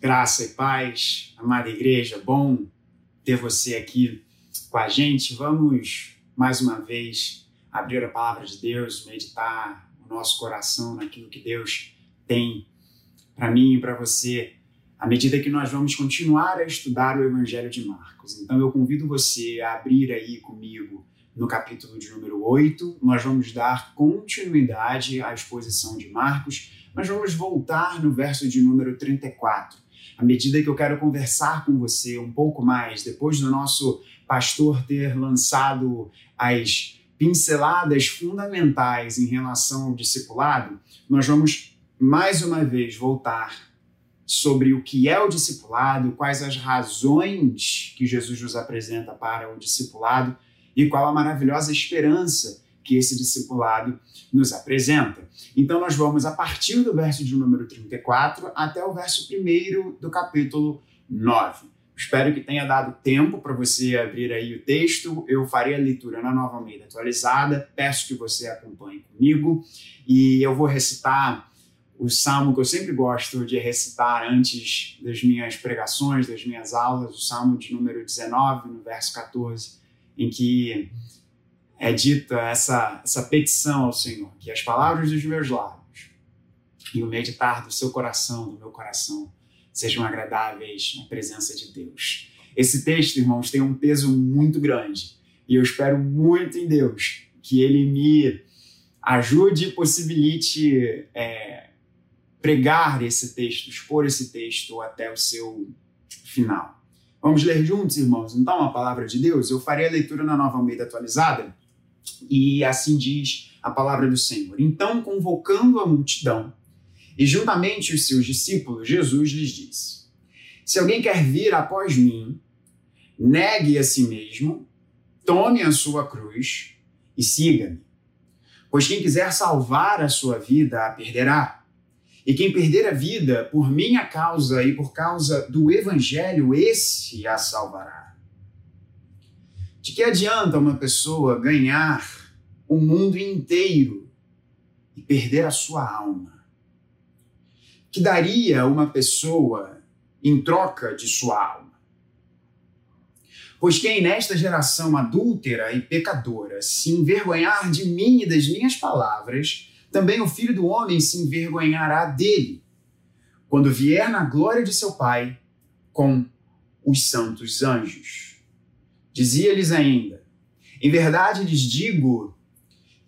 Graça e paz, amada igreja, bom ter você aqui com a gente. Vamos mais uma vez abrir a palavra de Deus, meditar o nosso coração naquilo que Deus tem para mim e para você, à medida que nós vamos continuar a estudar o Evangelho de Marcos. Então eu convido você a abrir aí comigo no capítulo de número 8. Nós vamos dar continuidade à exposição de Marcos, mas vamos voltar no verso de número 34 à medida que eu quero conversar com você um pouco mais, depois do nosso pastor ter lançado as pinceladas fundamentais em relação ao discipulado, nós vamos mais uma vez voltar sobre o que é o discipulado, quais as razões que Jesus nos apresenta para o discipulado e qual a maravilhosa esperança que esse discipulado nos apresenta. Então, nós vamos a partir do verso de número 34 até o verso 1 do capítulo 9. Espero que tenha dado tempo para você abrir aí o texto. Eu farei a leitura na Nova Almeida atualizada. Peço que você acompanhe comigo e eu vou recitar o salmo que eu sempre gosto de recitar antes das minhas pregações, das minhas aulas, o salmo de número 19, no verso 14, em que é dita essa, essa petição ao Senhor, que as palavras dos meus lábios e o meditar do seu coração, do meu coração, sejam agradáveis na presença de Deus. Esse texto, irmãos, tem um peso muito grande e eu espero muito em Deus que ele me ajude e possibilite é, pregar esse texto, expor esse texto até o seu final. Vamos ler juntos, irmãos? Então, a palavra de Deus, eu farei a leitura na nova Almeida atualizada e assim diz a palavra do Senhor. Então, convocando a multidão e juntamente os seus discípulos, Jesus lhes disse: Se alguém quer vir após mim, negue a si mesmo, tome a sua cruz e siga-me. Pois quem quiser salvar a sua vida a perderá. E quem perder a vida por minha causa e por causa do evangelho, esse a salvará. De que adianta uma pessoa ganhar o mundo inteiro e perder a sua alma? Que daria uma pessoa em troca de sua alma? Pois quem nesta geração adúltera e pecadora se envergonhar de mim e das minhas palavras, também o filho do homem se envergonhará dele, quando vier na glória de seu Pai com os santos anjos. Dizia-lhes ainda: Em verdade lhes digo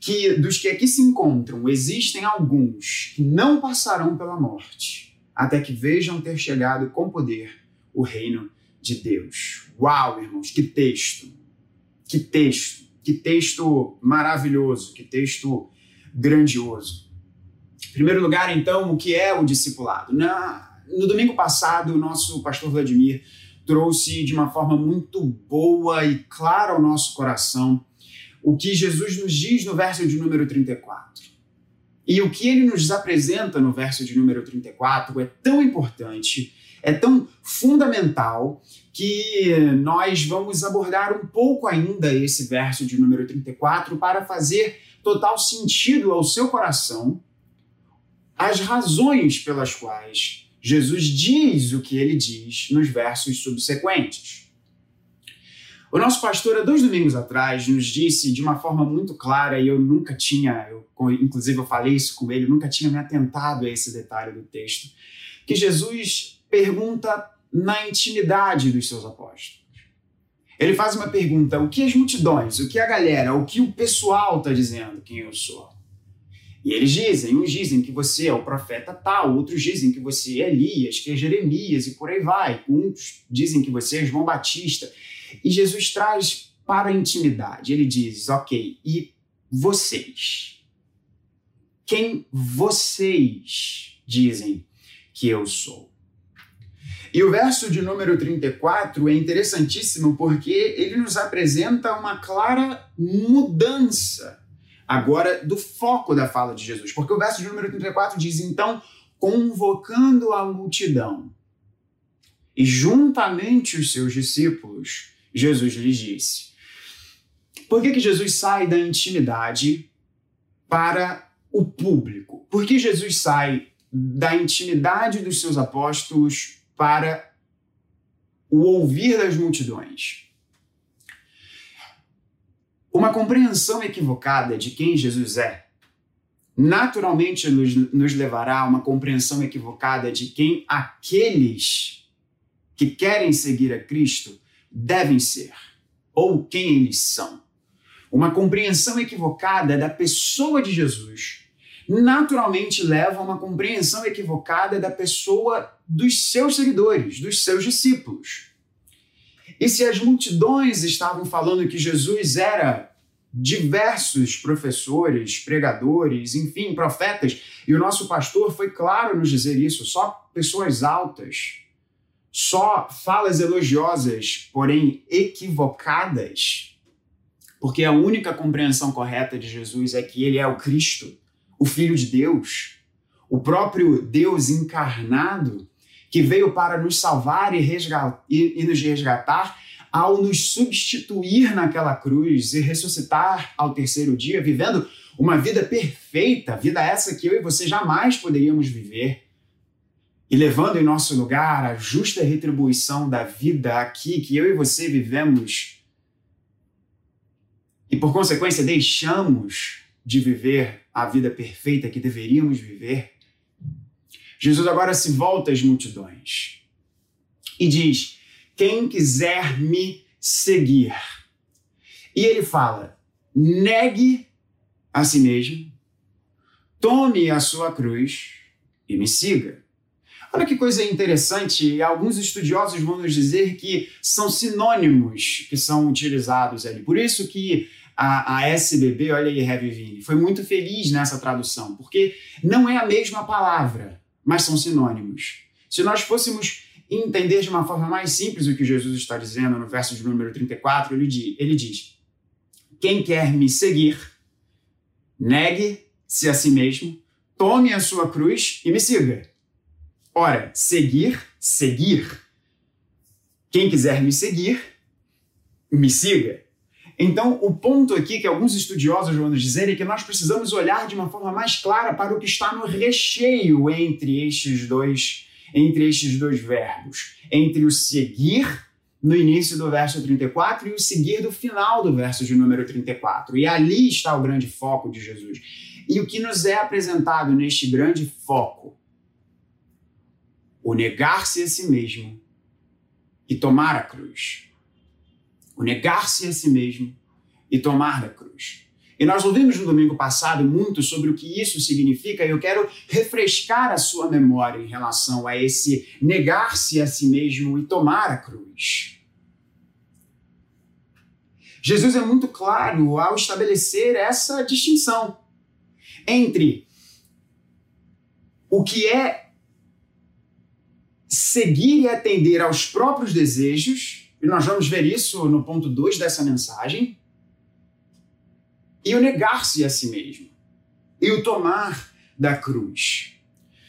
que dos que aqui se encontram existem alguns que não passarão pela morte, até que vejam ter chegado com poder o reino de Deus. Uau, irmãos, que texto! Que texto! Que texto maravilhoso, que texto grandioso. Em primeiro lugar, então, o que é o discipulado? Na, no domingo passado, o nosso pastor Vladimir trouxe de uma forma muito boa e clara ao nosso coração o que Jesus nos diz no verso de número 34. E o que ele nos apresenta no verso de número 34 é tão importante, é tão fundamental, que nós vamos abordar um pouco ainda esse verso de número 34 para fazer total sentido ao seu coração as razões pelas quais Jesus diz o que ele diz nos versos subsequentes. O nosso pastor, há dois domingos atrás, nos disse de uma forma muito clara, e eu nunca tinha, eu, inclusive eu falei isso com ele, nunca tinha me atentado a esse detalhe do texto, que Jesus pergunta na intimidade dos seus apóstolos. Ele faz uma pergunta: o que as multidões, o que a galera, o que o pessoal está dizendo quem eu sou? E eles dizem, uns dizem que você é o profeta tal, outros dizem que você é Elias, que é Jeremias e por aí vai. Uns dizem que você é João Batista. E Jesus traz para a intimidade. Ele diz: Ok, e vocês? Quem vocês dizem que eu sou? E o verso de número 34 é interessantíssimo porque ele nos apresenta uma clara mudança agora do foco da fala de Jesus. Porque o verso de número 34 diz: Então, convocando a multidão e juntamente os seus discípulos, Jesus lhes disse. Por que, que Jesus sai da intimidade para o público? Por que Jesus sai da intimidade dos seus apóstolos para o ouvir das multidões. Uma compreensão equivocada de quem Jesus é naturalmente nos, nos levará a uma compreensão equivocada de quem aqueles que querem seguir a Cristo devem ser ou quem eles são. Uma compreensão equivocada da pessoa de Jesus naturalmente leva a uma compreensão equivocada da pessoa dos seus seguidores, dos seus discípulos. E se as multidões estavam falando que Jesus era diversos professores, pregadores, enfim, profetas, e o nosso pastor foi claro nos dizer isso, só pessoas altas, só falas elogiosas, porém equivocadas, porque a única compreensão correta de Jesus é que ele é o Cristo, o Filho de Deus, o próprio Deus encarnado, que veio para nos salvar e, resgatar, e, e nos resgatar ao nos substituir naquela cruz e ressuscitar ao terceiro dia, vivendo uma vida perfeita, vida essa que eu e você jamais poderíamos viver, e levando em nosso lugar a justa retribuição da vida aqui que eu e você vivemos, e por consequência deixamos de viver a vida perfeita que deveríamos viver. Jesus agora se volta às multidões e diz: quem quiser me seguir. E ele fala: negue a si mesmo, tome a sua cruz e me siga. Olha que coisa interessante, alguns estudiosos vão nos dizer que são sinônimos que são utilizados ali. Por isso que a, a SBB, olha aí, Heavy Vini, foi muito feliz nessa tradução, porque não é a mesma palavra, mas são sinônimos. Se nós fôssemos entender de uma forma mais simples o que Jesus está dizendo no verso de número 34, ele diz, ele diz: Quem quer me seguir, negue-se a si mesmo, tome a sua cruz e me siga. Ora, seguir, seguir. Quem quiser me seguir, me siga. Então, o ponto aqui que alguns estudiosos vão nos dizer é que nós precisamos olhar de uma forma mais clara para o que está no recheio entre estes dois entre estes dois verbos, entre o seguir no início do verso 34 e o seguir do final do verso de número 34. E ali está o grande foco de Jesus. E o que nos é apresentado neste grande foco? O negar-se a si mesmo e tomar a cruz. O negar-se a si mesmo e tomar da cruz. E nós ouvimos no domingo passado muito sobre o que isso significa, e eu quero refrescar a sua memória em relação a esse negar-se a si mesmo e tomar a cruz. Jesus é muito claro ao estabelecer essa distinção entre o que é seguir e atender aos próprios desejos, e nós vamos ver isso no ponto 2 dessa mensagem, e o negar-se a si mesmo, e o tomar da cruz.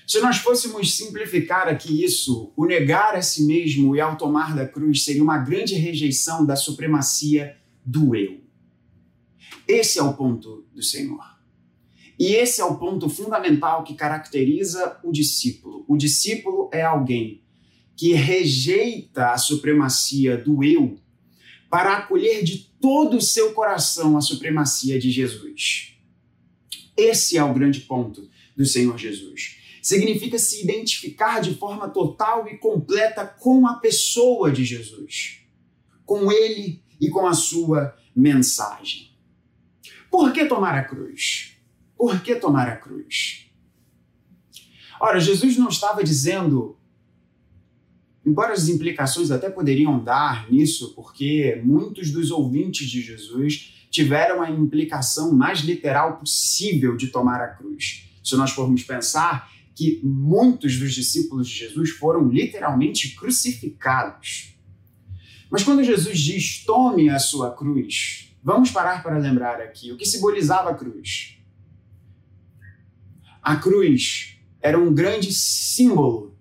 Se nós fôssemos simplificar aqui isso, o negar a si mesmo e ao tomar da cruz seria uma grande rejeição da supremacia do eu. Esse é o ponto do Senhor. E esse é o ponto fundamental que caracteriza o discípulo. O discípulo é alguém que rejeita a supremacia do eu para acolher de todo o seu coração a supremacia de Jesus. Esse é o grande ponto do Senhor Jesus. Significa se identificar de forma total e completa com a pessoa de Jesus, com ele e com a sua mensagem. Por que tomar a cruz? Por que tomar a cruz? Ora, Jesus não estava dizendo Embora as implicações até poderiam dar nisso, porque muitos dos ouvintes de Jesus tiveram a implicação mais literal possível de tomar a cruz. Se nós formos pensar que muitos dos discípulos de Jesus foram literalmente crucificados. Mas quando Jesus diz tome a sua cruz, vamos parar para lembrar aqui o que simbolizava a cruz. A cruz era um grande símbolo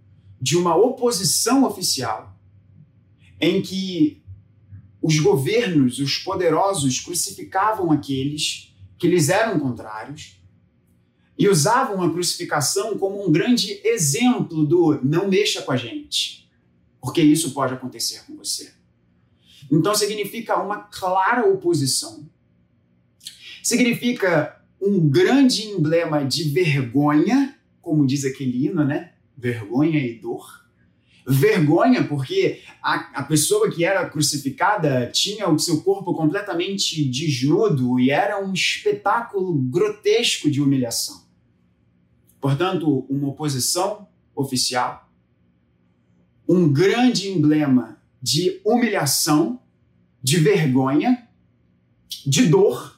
de uma oposição oficial em que os governos, os poderosos, crucificavam aqueles que lhes eram contrários e usavam a crucificação como um grande exemplo do não mexa com a gente, porque isso pode acontecer com você. Então significa uma clara oposição. Significa um grande emblema de vergonha, como diz aquele hino, né? Vergonha e dor. Vergonha, porque a, a pessoa que era crucificada tinha o seu corpo completamente desnudo e era um espetáculo grotesco de humilhação. Portanto, uma oposição oficial, um grande emblema de humilhação, de vergonha, de dor,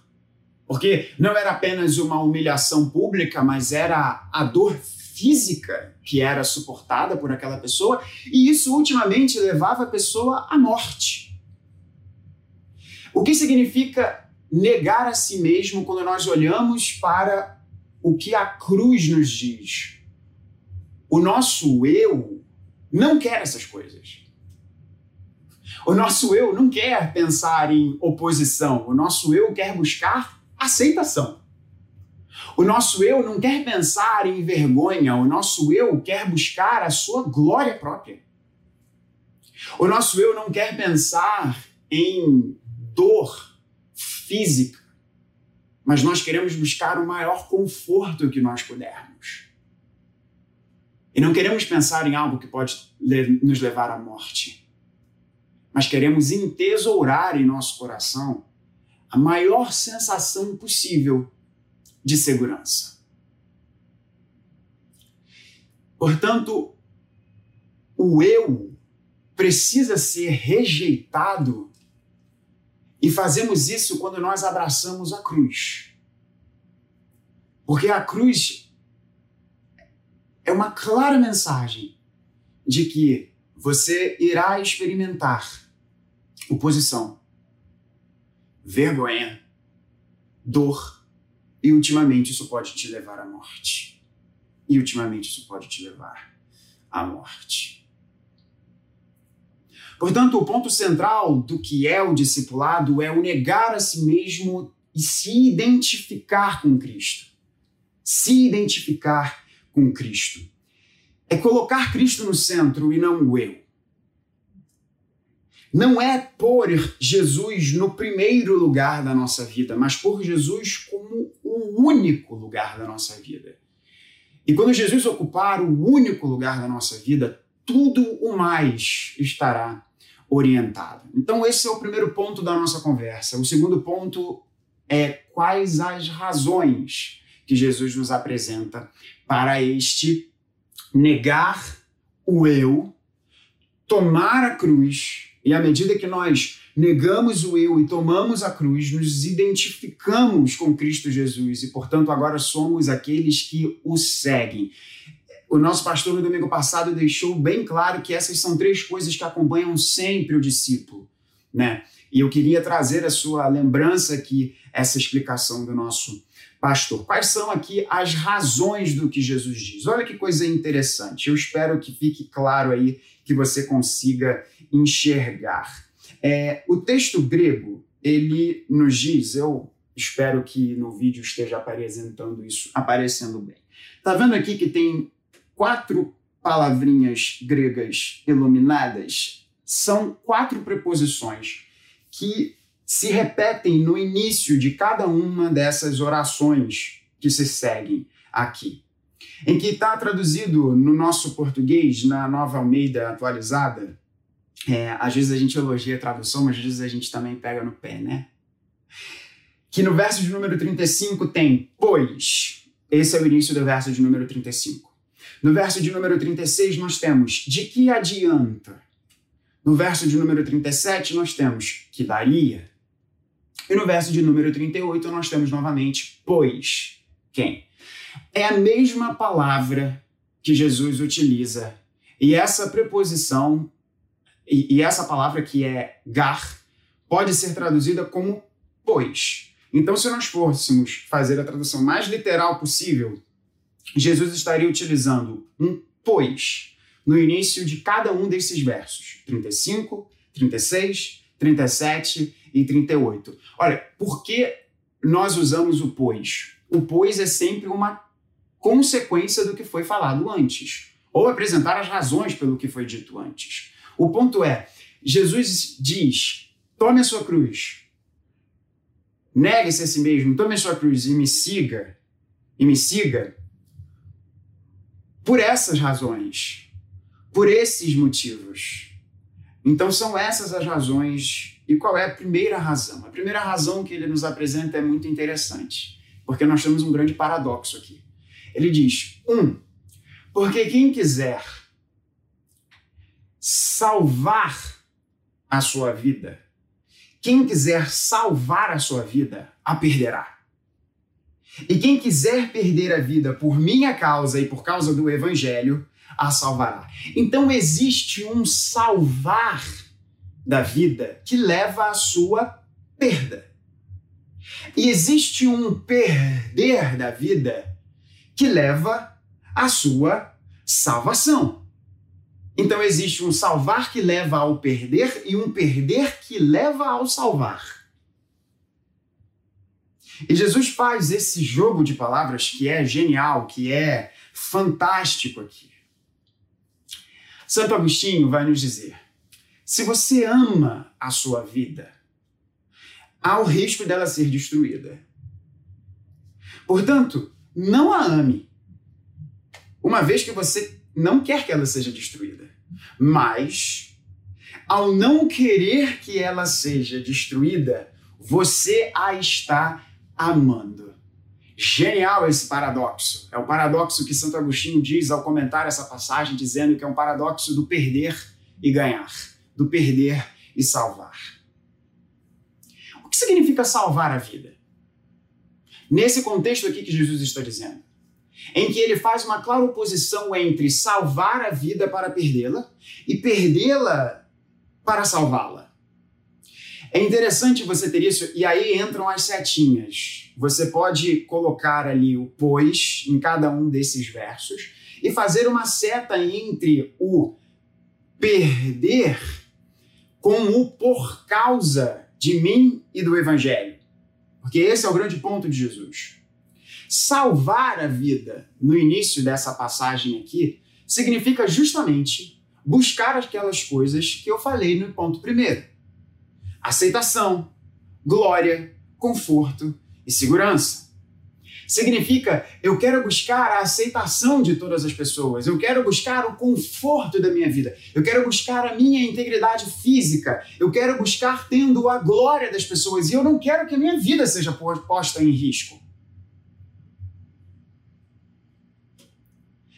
porque não era apenas uma humilhação pública, mas era a dor física que era suportada por aquela pessoa, e isso ultimamente levava a pessoa à morte. O que significa negar a si mesmo quando nós olhamos para o que a cruz nos diz? O nosso eu não quer essas coisas. O nosso eu não quer pensar em oposição, o nosso eu quer buscar aceitação. O nosso eu não quer pensar em vergonha, o nosso eu quer buscar a sua glória própria. O nosso eu não quer pensar em dor física, mas nós queremos buscar o maior conforto que nós pudermos. E não queremos pensar em algo que pode nos levar à morte, mas queremos entesourar em nosso coração a maior sensação possível de segurança. Portanto, o eu precisa ser rejeitado e fazemos isso quando nós abraçamos a cruz. Porque a cruz é uma clara mensagem de que você irá experimentar oposição, vergonha, dor e ultimamente isso pode te levar à morte. E ultimamente isso pode te levar à morte. Portanto, o ponto central do que é o discipulado é o negar a si mesmo e se identificar com Cristo. Se identificar com Cristo. É colocar Cristo no centro e não o eu não é pôr Jesus no primeiro lugar da nossa vida, mas pôr Jesus como o único lugar da nossa vida. E quando Jesus ocupar o único lugar da nossa vida, tudo o mais estará orientado. Então, esse é o primeiro ponto da nossa conversa. O segundo ponto é quais as razões que Jesus nos apresenta para este negar o eu, tomar a cruz e à medida que nós negamos o eu e tomamos a cruz, nos identificamos com Cristo Jesus e, portanto, agora somos aqueles que o seguem. O nosso pastor no domingo passado deixou bem claro que essas são três coisas que acompanham sempre o discípulo, né? E eu queria trazer a sua lembrança aqui, essa explicação do nosso pastor. Quais são aqui as razões do que Jesus diz? Olha que coisa interessante. Eu espero que fique claro aí que você consiga enxergar. É, o texto grego, ele nos diz, eu espero que no vídeo esteja apresentando isso, aparecendo bem. Tá vendo aqui que tem quatro palavrinhas gregas iluminadas? São quatro preposições que se repetem no início de cada uma dessas orações que se seguem aqui em que está traduzido no nosso português, na nova Almeida atualizada. É, às vezes a gente elogia a tradução, mas às vezes a gente também pega no pé, né? Que no verso de número 35 tem pois. Esse é o início do verso de número 35. No verso de número 36 nós temos de que adianta. No verso de número 37 nós temos que daria. E no verso de número 38 nós temos novamente pois. Quem? É a mesma palavra que Jesus utiliza. E essa preposição, e, e essa palavra que é gar, pode ser traduzida como pois. Então, se nós fôssemos fazer a tradução mais literal possível, Jesus estaria utilizando um pois no início de cada um desses versos: 35, 36, 37 e 38. Olha, por que nós usamos o pois? O pois é sempre uma consequência do que foi falado antes, ou apresentar as razões pelo que foi dito antes. O ponto é, Jesus diz: tome a sua cruz, negue-se a si mesmo, tome a sua cruz e me siga, e me siga por essas razões, por esses motivos. Então são essas as razões. E qual é a primeira razão? A primeira razão que ele nos apresenta é muito interessante, porque nós temos um grande paradoxo aqui. Ele diz: um, porque quem quiser salvar a sua vida, quem quiser salvar a sua vida, a perderá. E quem quiser perder a vida por minha causa e por causa do evangelho, a salvará. Então existe um salvar da vida que leva à sua perda. E existe um perder da vida que leva à sua salvação. Então existe um salvar que leva ao perder e um perder que leva ao salvar. E Jesus faz esse jogo de palavras que é genial, que é fantástico aqui. Santo Agostinho vai nos dizer: se você ama a sua vida, há o risco dela ser destruída. Portanto, não a ame, uma vez que você não quer que ela seja destruída. Mas, ao não querer que ela seja destruída, você a está amando. Genial esse paradoxo. É o paradoxo que Santo Agostinho diz ao comentar essa passagem, dizendo que é um paradoxo do perder e ganhar, do perder e salvar. O que significa salvar a vida? Nesse contexto aqui que Jesus está dizendo, em que ele faz uma clara oposição entre salvar a vida para perdê-la e perdê-la para salvá-la. É interessante você ter isso, e aí entram as setinhas. Você pode colocar ali o pois em cada um desses versos e fazer uma seta entre o perder com o por causa de mim e do evangelho. Porque esse é o grande ponto de Jesus. Salvar a vida no início dessa passagem aqui significa justamente buscar aquelas coisas que eu falei no ponto primeiro aceitação, glória, conforto e segurança. Significa eu quero buscar a aceitação de todas as pessoas, eu quero buscar o conforto da minha vida, eu quero buscar a minha integridade física, eu quero buscar tendo a glória das pessoas e eu não quero que a minha vida seja posta em risco.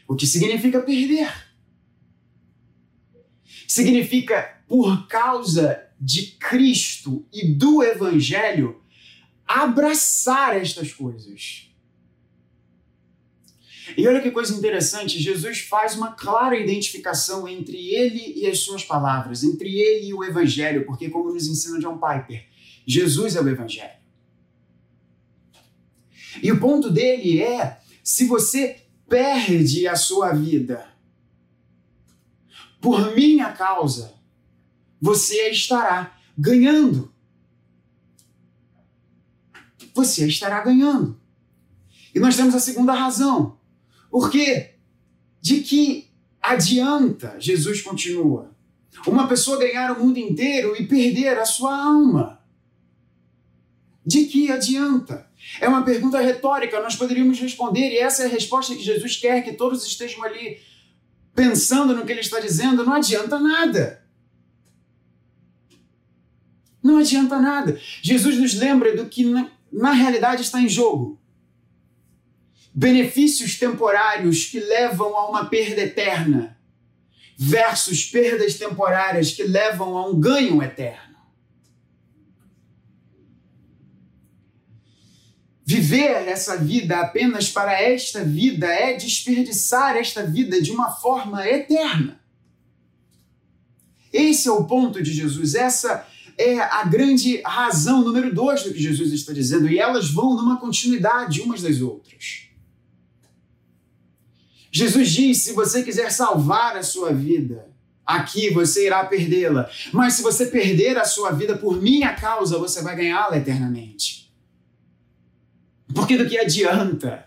O que significa perder? Significa por causa de Cristo e do Evangelho abraçar estas coisas. E olha que coisa interessante, Jesus faz uma clara identificação entre ele e as suas palavras, entre ele e o Evangelho, porque, como nos ensina John Piper, Jesus é o Evangelho. E o ponto dele é: se você perde a sua vida por minha causa, você estará ganhando. Você estará ganhando. E nós temos a segunda razão. Porque de que adianta, Jesus continua, uma pessoa ganhar o mundo inteiro e perder a sua alma? De que adianta? É uma pergunta retórica, nós poderíamos responder, e essa é a resposta que Jesus quer que todos estejam ali pensando no que ele está dizendo. Não adianta nada. Não adianta nada. Jesus nos lembra do que na, na realidade está em jogo. Benefícios temporários que levam a uma perda eterna, versus perdas temporárias que levam a um ganho eterno. Viver essa vida apenas para esta vida é desperdiçar esta vida de uma forma eterna. Esse é o ponto de Jesus, essa é a grande razão número dois do que Jesus está dizendo, e elas vão numa continuidade umas das outras. Jesus diz: se você quiser salvar a sua vida, aqui você irá perdê-la. Mas se você perder a sua vida por minha causa, você vai ganhá-la eternamente. Porque do que adianta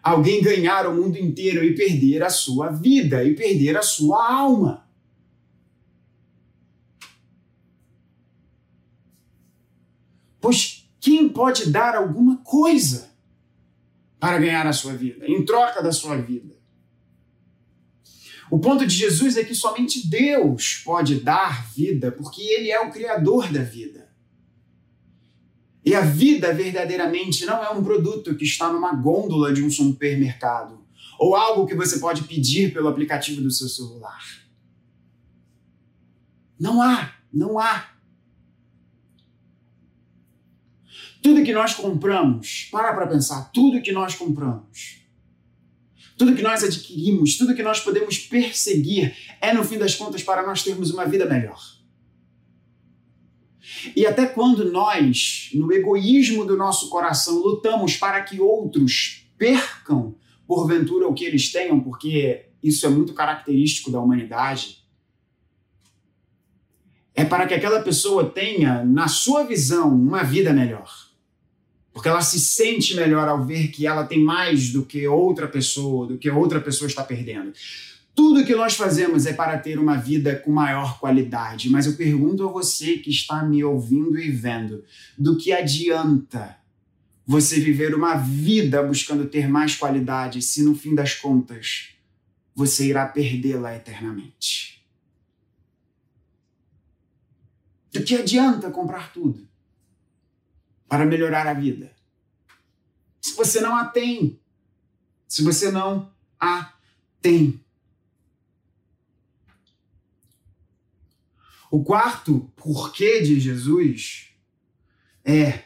alguém ganhar o mundo inteiro e perder a sua vida e perder a sua alma? Pois quem pode dar alguma coisa para ganhar a sua vida, em troca da sua vida? O ponto de Jesus é que somente Deus pode dar vida, porque Ele é o Criador da vida. E a vida verdadeiramente não é um produto que está numa gôndola de um supermercado ou algo que você pode pedir pelo aplicativo do seu celular. Não há, não há. Tudo que nós compramos, para para pensar, tudo que nós compramos, tudo que nós adquirimos, tudo que nós podemos perseguir é, no fim das contas, para nós termos uma vida melhor. E até quando nós, no egoísmo do nosso coração, lutamos para que outros percam, porventura, o que eles tenham, porque isso é muito característico da humanidade, é para que aquela pessoa tenha, na sua visão, uma vida melhor. Porque ela se sente melhor ao ver que ela tem mais do que outra pessoa, do que outra pessoa está perdendo. Tudo que nós fazemos é para ter uma vida com maior qualidade, mas eu pergunto a você que está me ouvindo e vendo: do que adianta você viver uma vida buscando ter mais qualidade se no fim das contas você irá perdê-la eternamente? Do que adianta comprar tudo para melhorar a vida? Se você não a tem, se você não a tem. O quarto porquê de Jesus é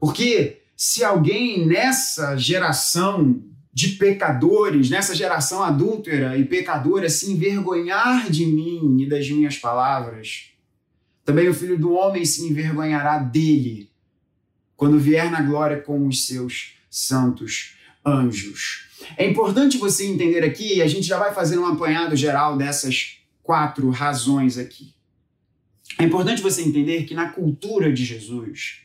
porque se alguém nessa geração de pecadores, nessa geração adúltera e pecadora, se envergonhar de mim e das minhas palavras, também o filho do homem se envergonhará dele quando vier na glória com os seus santos anjos. É importante você entender aqui, e a gente já vai fazer um apanhado geral dessas quatro razões aqui. É importante você entender que na cultura de Jesus,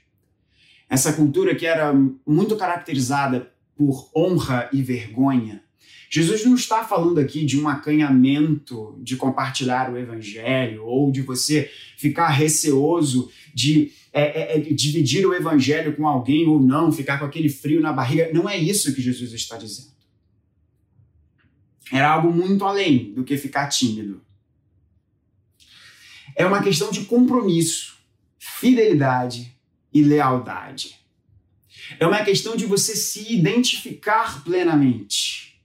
essa cultura que era muito caracterizada por honra e vergonha, Jesus não está falando aqui de um acanhamento de compartilhar o evangelho ou de você ficar receoso de é, é, é dividir o evangelho com alguém ou não, ficar com aquele frio na barriga. Não é isso que Jesus está dizendo. Era algo muito além do que ficar tímido é uma questão de compromisso, fidelidade e lealdade. É uma questão de você se identificar plenamente.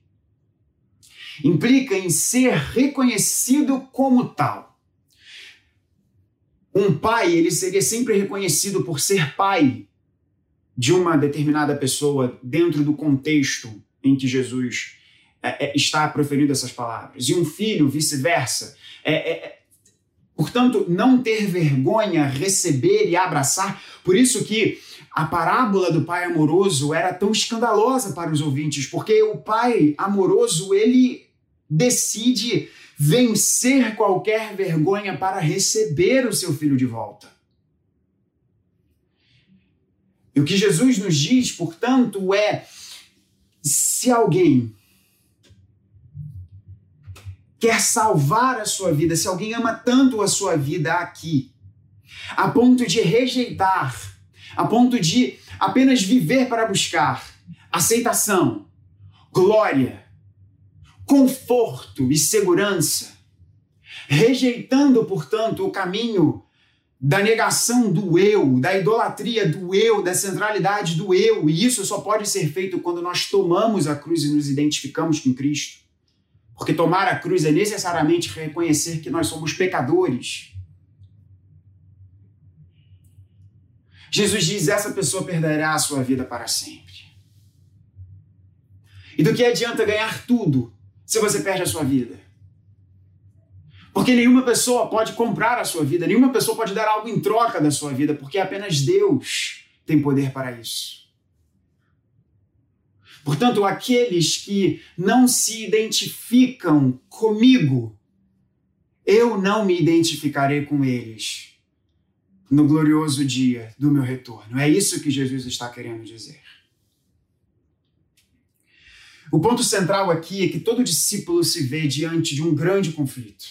Implica em ser reconhecido como tal. Um pai, ele seria sempre reconhecido por ser pai de uma determinada pessoa dentro do contexto em que Jesus é, é, está proferindo essas palavras. E um filho, vice-versa. É, é Portanto, não ter vergonha, receber e abraçar. Por isso que a parábola do pai amoroso era tão escandalosa para os ouvintes, porque o pai amoroso, ele decide vencer qualquer vergonha para receber o seu filho de volta. E o que Jesus nos diz, portanto, é: se alguém quer salvar a sua vida, se alguém ama tanto a sua vida aqui, a ponto de rejeitar, a ponto de apenas viver para buscar aceitação, glória, conforto e segurança, rejeitando, portanto, o caminho da negação do eu, da idolatria do eu, da centralidade do eu, e isso só pode ser feito quando nós tomamos a cruz e nos identificamos com Cristo. Porque tomar a cruz é necessariamente reconhecer que nós somos pecadores. Jesus diz: essa pessoa perderá a sua vida para sempre. E do que adianta ganhar tudo se você perde a sua vida? Porque nenhuma pessoa pode comprar a sua vida, nenhuma pessoa pode dar algo em troca da sua vida, porque apenas Deus tem poder para isso. Portanto, aqueles que não se identificam comigo, eu não me identificarei com eles no glorioso dia do meu retorno. É isso que Jesus está querendo dizer. O ponto central aqui é que todo discípulo se vê diante de um grande conflito.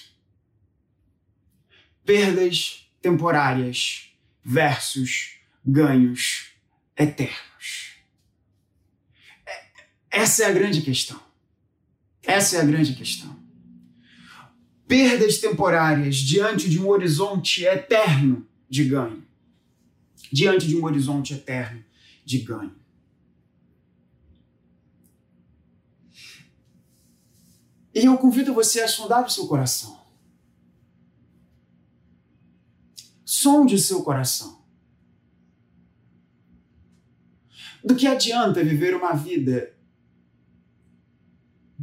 Perdas temporárias versus ganhos eternos. Essa é a grande questão. Essa é a grande questão. Perdas temporárias diante de um horizonte eterno de ganho. Diante de um horizonte eterno de ganho. E eu convido você a sondar o seu coração. Sonde o seu coração. Do que adianta viver uma vida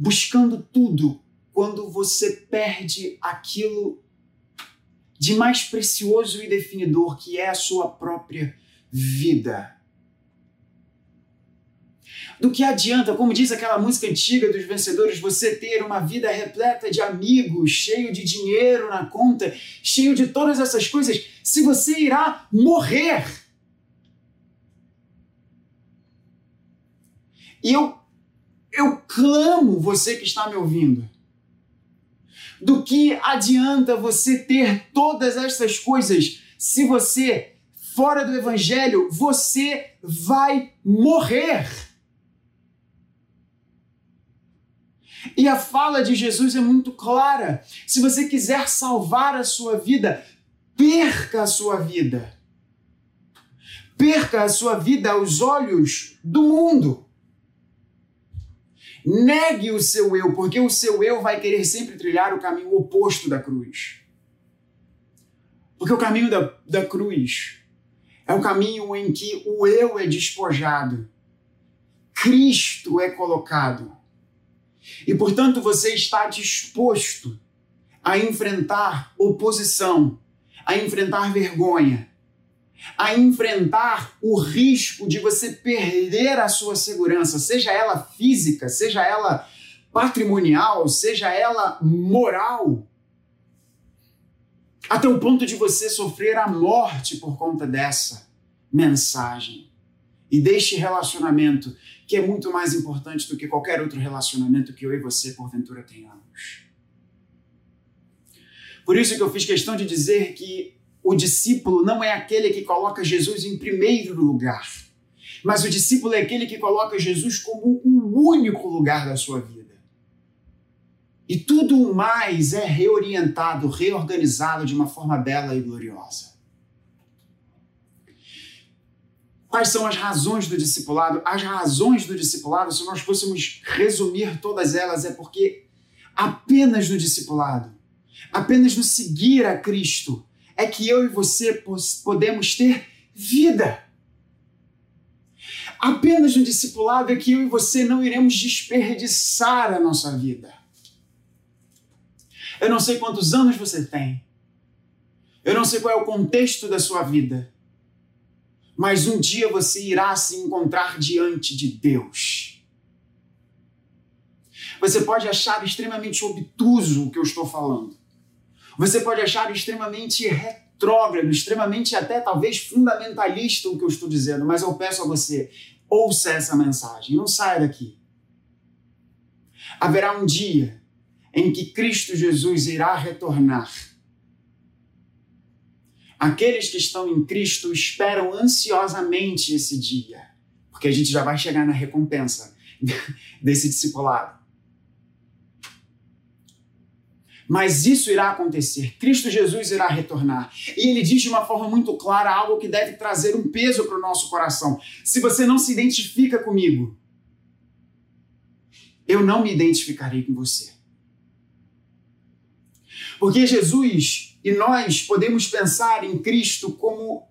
buscando tudo quando você perde aquilo de mais precioso e definidor que é a sua própria vida? Do que adianta, como diz aquela música antiga dos vencedores, você ter uma vida repleta de amigos, cheio de dinheiro na conta, cheio de todas essas coisas, se você irá morrer? E eu, clamo você que está me ouvindo. Do que adianta você ter todas essas coisas se você, fora do Evangelho, você vai morrer? E a fala de Jesus é muito clara. Se você quiser salvar a sua vida, perca a sua vida. Perca a sua vida aos olhos do mundo. Negue o seu eu, porque o seu eu vai querer sempre trilhar o caminho oposto da cruz. Porque o caminho da, da cruz é o caminho em que o eu é despojado, Cristo é colocado e, portanto, você está disposto a enfrentar oposição, a enfrentar vergonha, a enfrentar o risco de você perder a sua segurança, seja ela física, seja ela patrimonial, seja ela moral, até o ponto de você sofrer a morte por conta dessa mensagem e deste relacionamento que é muito mais importante do que qualquer outro relacionamento que eu e você porventura tenhamos. Por isso que eu fiz questão de dizer que o discípulo não é aquele que coloca Jesus em primeiro lugar, mas o discípulo é aquele que coloca Jesus como o único lugar da sua vida. E tudo o mais é reorientado, reorganizado de uma forma bela e gloriosa. Quais são as razões do discipulado? As razões do discipulado, se nós fôssemos resumir todas elas, é porque apenas no discipulado, apenas no seguir a Cristo, é que eu e você podemos ter vida. Apenas no discipulado é que eu e você não iremos desperdiçar a nossa vida. Eu não sei quantos anos você tem. Eu não sei qual é o contexto da sua vida mas um dia você irá se encontrar diante de Deus. Você pode achar extremamente obtuso o que eu estou falando. Você pode achar extremamente retrógrado, extremamente até talvez fundamentalista o que eu estou dizendo, mas eu peço a você, ouça essa mensagem, não saia daqui. Haverá um dia em que Cristo Jesus irá retornar Aqueles que estão em Cristo esperam ansiosamente esse dia, porque a gente já vai chegar na recompensa desse discipulado. Mas isso irá acontecer. Cristo Jesus irá retornar. E ele diz de uma forma muito clara algo que deve trazer um peso para o nosso coração. Se você não se identifica comigo, eu não me identificarei com você. Porque Jesus e nós podemos pensar em Cristo como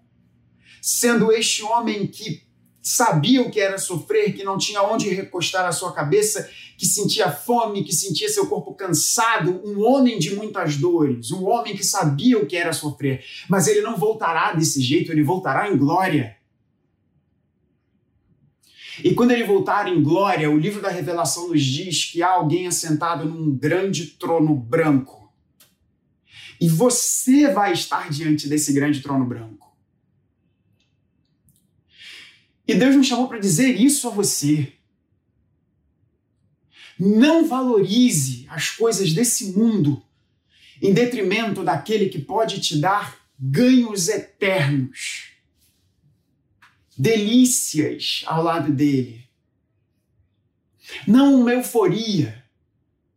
sendo este homem que sabia o que era sofrer, que não tinha onde recostar a sua cabeça, que sentia fome, que sentia seu corpo cansado, um homem de muitas dores, um homem que sabia o que era sofrer. Mas ele não voltará desse jeito, ele voltará em glória. E quando ele voltar em glória, o livro da Revelação nos diz que há alguém assentado num grande trono branco e você vai estar diante desse grande trono branco. E Deus nos chamou para dizer isso a você. Não valorize as coisas desse mundo em detrimento daquele que pode te dar ganhos eternos. delícias ao lado dele. Não uma euforia,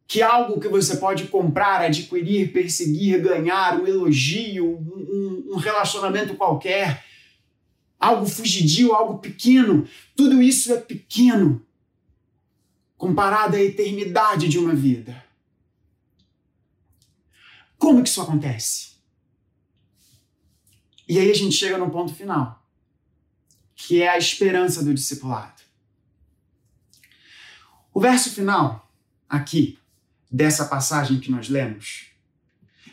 que algo que você pode comprar, adquirir, perseguir, ganhar, um elogio, um, um relacionamento qualquer, algo fugidio, algo pequeno. Tudo isso é pequeno comparado à eternidade de uma vida. Como que isso acontece? E aí a gente chega no ponto final, que é a esperança do discipulado. O verso final, aqui, dessa passagem que nós lemos,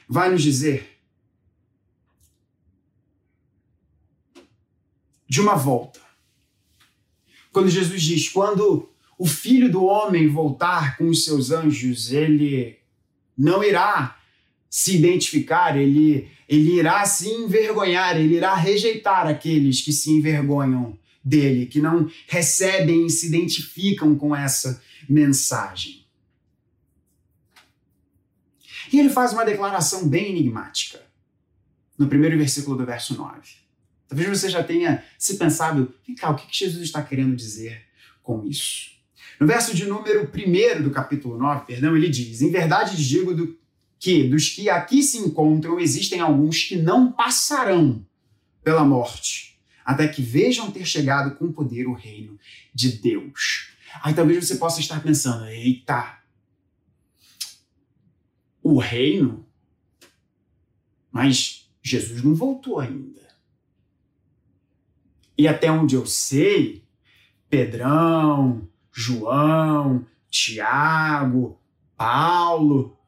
vai nos dizer de uma volta. Quando Jesus diz: quando o filho do homem voltar com os seus anjos, ele não irá se identificar, ele, ele irá se envergonhar, ele irá rejeitar aqueles que se envergonham dele, que não recebem e se identificam com essa mensagem. E ele faz uma declaração bem enigmática no primeiro versículo do verso 9. Talvez você já tenha se pensado, vem cá, o que Jesus está querendo dizer com isso? No verso de número 1 do capítulo 9, perdão, ele diz: Em verdade digo do, que dos que aqui se encontram, existem alguns que não passarão pela morte, até que vejam ter chegado com poder o reino de Deus. Aí talvez você possa estar pensando: eita, o reino, mas Jesus não voltou ainda. E até onde eu sei, Pedrão, João, Tiago, Paulo,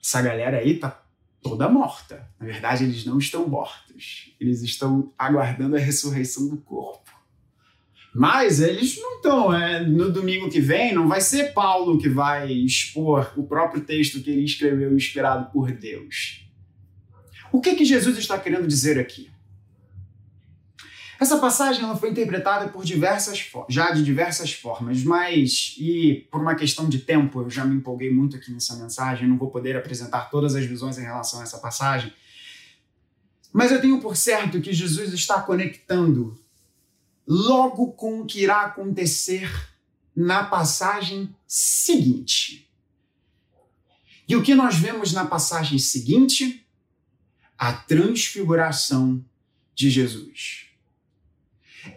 essa galera aí tá toda morta. Na verdade, eles não estão mortos. Eles estão aguardando a ressurreição do corpo. Mas eles não estão. É, no domingo que vem, não vai ser Paulo que vai expor o próprio texto que ele escreveu inspirado por Deus. O que, que Jesus está querendo dizer aqui? Essa passagem ela foi interpretada por diversas já de diversas formas, mas e por uma questão de tempo, eu já me empolguei muito aqui nessa mensagem, não vou poder apresentar todas as visões em relação a essa passagem. Mas eu tenho por certo que Jesus está conectando logo com o que irá acontecer na passagem seguinte. E o que nós vemos na passagem seguinte? A transfiguração de Jesus.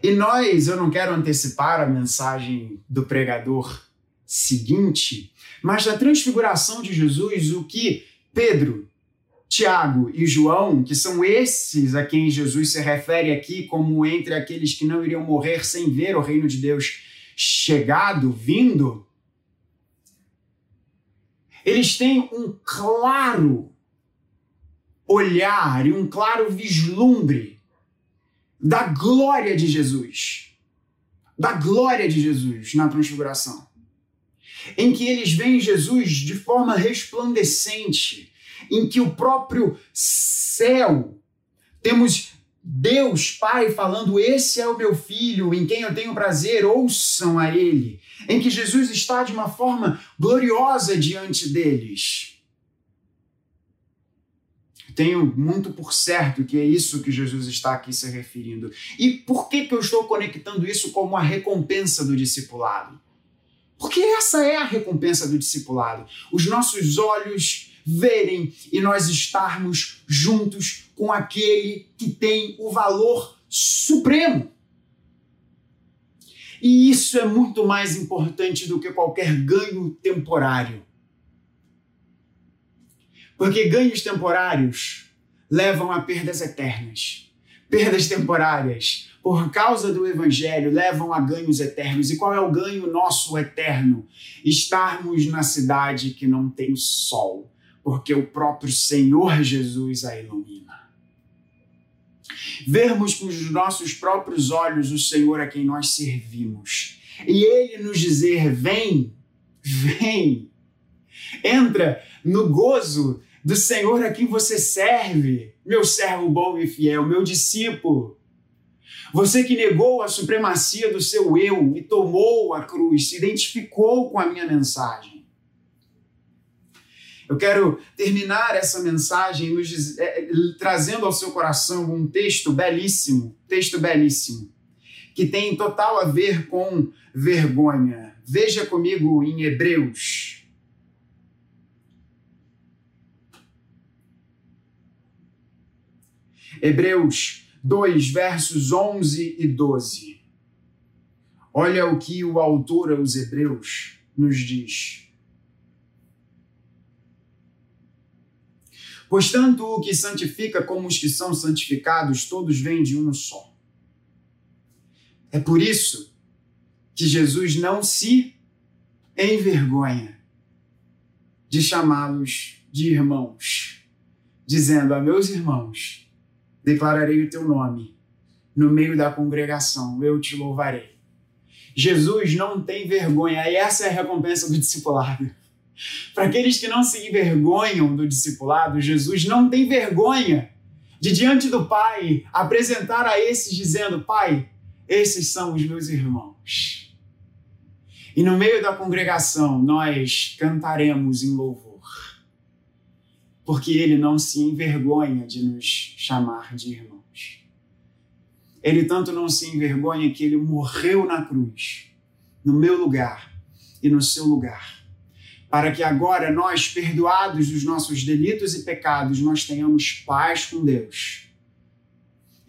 E nós, eu não quero antecipar a mensagem do pregador seguinte, mas da transfiguração de Jesus, o que Pedro Tiago e João, que são esses a quem Jesus se refere aqui como entre aqueles que não iriam morrer sem ver o reino de Deus chegado, vindo, eles têm um claro olhar e um claro vislumbre da glória de Jesus. Da glória de Jesus na transfiguração. Em que eles veem Jesus de forma resplandecente em que o próprio céu, temos Deus Pai falando: Esse é o meu filho, em quem eu tenho prazer, ouçam a Ele. Em que Jesus está de uma forma gloriosa diante deles. Tenho muito por certo que é isso que Jesus está aqui se referindo. E por que, que eu estou conectando isso como a recompensa do discipulado? Porque essa é a recompensa do discipulado. Os nossos olhos verem e nós estarmos juntos com aquele que tem o valor supremo. E isso é muito mais importante do que qualquer ganho temporário. Porque ganhos temporários levam a perdas eternas. Perdas temporárias, por causa do Evangelho, levam a ganhos eternos. E qual é o ganho nosso eterno? Estarmos na cidade que não tem sol porque o próprio Senhor Jesus a ilumina. Vermos com os nossos próprios olhos o Senhor a quem nós servimos e Ele nos dizer: vem, vem, entra no gozo do Senhor a quem você serve, meu servo bom e fiel, meu discípulo. Você que negou a supremacia do seu eu e tomou a cruz, se identificou com a minha mensagem. Eu quero terminar essa mensagem é, trazendo ao seu coração um texto belíssimo, texto belíssimo, que tem total a ver com vergonha. Veja comigo em Hebreus. Hebreus 2, versos 11 e 12. Olha o que o autor aos Hebreus nos diz. Pois tanto o que santifica como os que são santificados, todos vêm de um só. É por isso que Jesus não se envergonha de chamá-los de irmãos, dizendo a meus irmãos: declararei o teu nome no meio da congregação, eu te louvarei. Jesus não tem vergonha, e essa é a recompensa do discipulado. Para aqueles que não se envergonham do discipulado, Jesus não tem vergonha de, diante do Pai, apresentar a esses dizendo: Pai, esses são os meus irmãos. E no meio da congregação, nós cantaremos em louvor, porque ele não se envergonha de nos chamar de irmãos. Ele tanto não se envergonha que ele morreu na cruz, no meu lugar e no seu lugar para que agora nós, perdoados dos nossos delitos e pecados, nós tenhamos paz com Deus.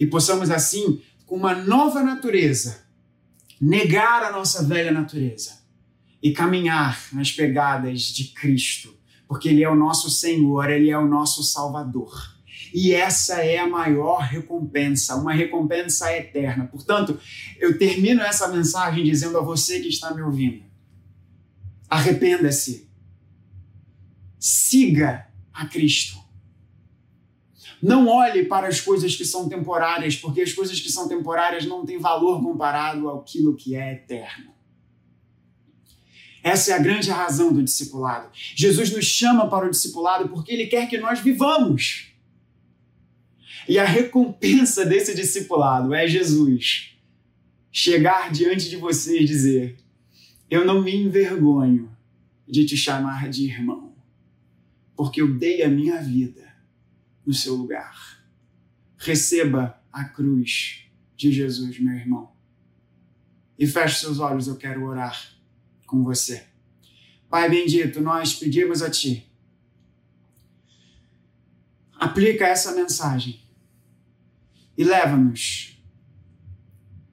E possamos assim, com uma nova natureza, negar a nossa velha natureza e caminhar nas pegadas de Cristo, porque Ele é o nosso Senhor, Ele é o nosso Salvador. E essa é a maior recompensa, uma recompensa eterna. Portanto, eu termino essa mensagem dizendo a você que está me ouvindo: arrependa-se siga a Cristo. Não olhe para as coisas que são temporárias, porque as coisas que são temporárias não têm valor comparado àquilo que é eterno. Essa é a grande razão do discipulado. Jesus nos chama para o discipulado porque ele quer que nós vivamos. E a recompensa desse discipulado é Jesus chegar diante de você e dizer: Eu não me envergonho de te chamar de irmão porque eu dei a minha vida no seu lugar. Receba a cruz de Jesus, meu irmão. E feche seus olhos, eu quero orar com você. Pai bendito, nós pedimos a Ti. Aplica essa mensagem e leva-nos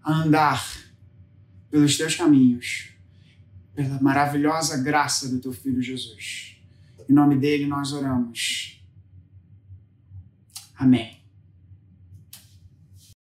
a andar pelos teus caminhos, pela maravilhosa graça do teu Filho Jesus. Em nome dele nós oramos. Amém.